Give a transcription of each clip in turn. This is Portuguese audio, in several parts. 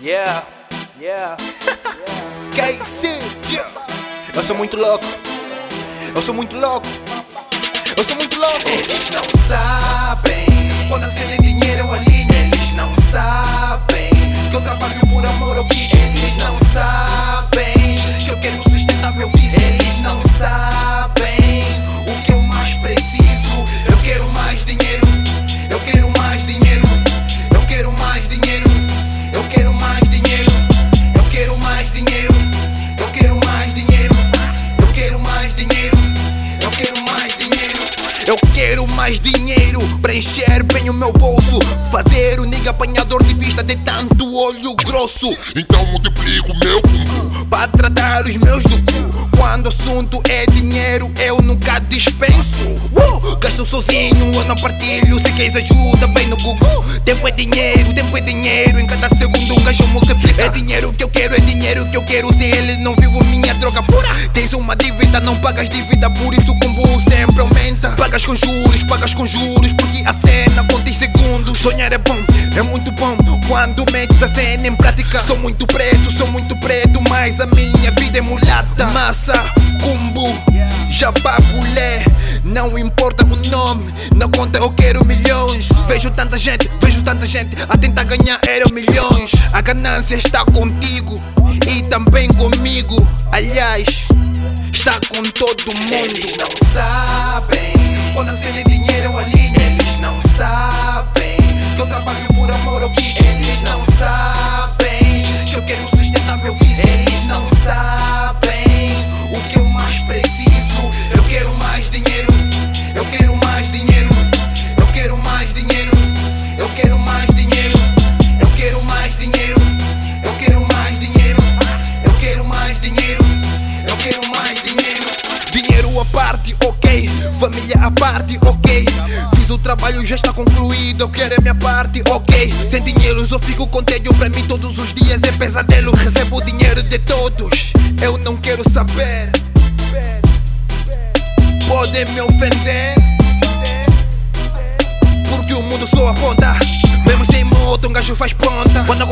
Yeah, yeah. KC, yeah. Eu sou muito louco. Eu sou muito louco. Eu sou muito louco. Eles não sabem. Quero mais dinheiro pra encher bem o meu bolso. Fazer o nigga apanhador de vista de tanto olho grosso. Então multiplico o meu cumbu Pra tratar os meus do cu. Quando o assunto é dinheiro, eu nunca dispenso. Uh! Gasto sozinho, eu não partilho. Se queres ajuda, vem no Google. Tempo é dinheiro, tempo é dinheiro. Em cada segundo um gajo multiplica. É dinheiro que eu quero, é dinheiro que eu quero. Se ele não vivo juros, pagas com juros, porque a cena conta em segundos. Sonhar é bom, é muito bom. Quando metes a cena em prática, sou muito preto, sou muito preto, mas a minha vida é mulata. Massa, cumbu, jabagulé, não importa o nome, na conta eu quero milhões. Vejo tanta gente, vejo tanta gente a tentar ganhar eram milhões. A ganância está contigo e também comigo. Aliás, está com todo mundo. Parte, ok. Fiz o trabalho, já está concluído. Eu quero a minha parte, ok. Sem dinheiro eu fico com tédio. Pra mim, todos os dias é pesadelo. Recebo dinheiro de todos. Eu não quero saber. Podem me ofender. Porque o mundo só aponta. Mesmo sem moto, um gajo faz ponta. Quando um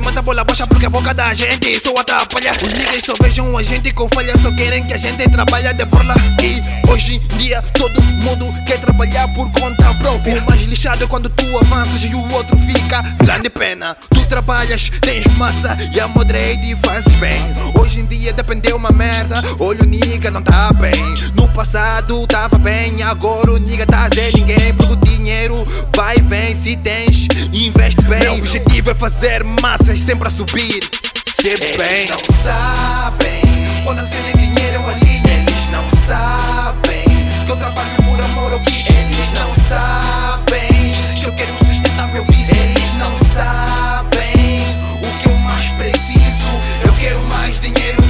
manda a bola baixa porque a boca da gente só atrapalha. Os niggas só vejam a gente com falha, só querem que a gente trabalhe de por lá. E hoje em dia todo mundo quer trabalhar por conta própria. O mais lixado é quando tu avanças e o outro fica grande pena. Tu trabalhas, tens massa e a moderate fazes bem. Hoje em dia dependeu uma merda, olha o nigga não tá bem. No passado tava bem, agora o nigga tá sem ninguém. Porque o dinheiro vai e vem, se tens, investe bem. Meu objetivo é fazer massas sempre a subir, sempre bem. Eles não sabem, quando a cena é dinheiro eu alinho. Eles não sabem que eu trabalho por amor ou que eles não sabem que eu quero sustentar meu vício. Eles não sabem o que eu mais preciso. Eu quero mais dinheiro.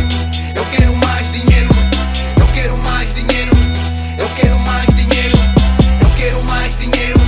Eu quero mais dinheiro. Eu quero mais dinheiro. Eu quero mais dinheiro. Eu quero mais dinheiro.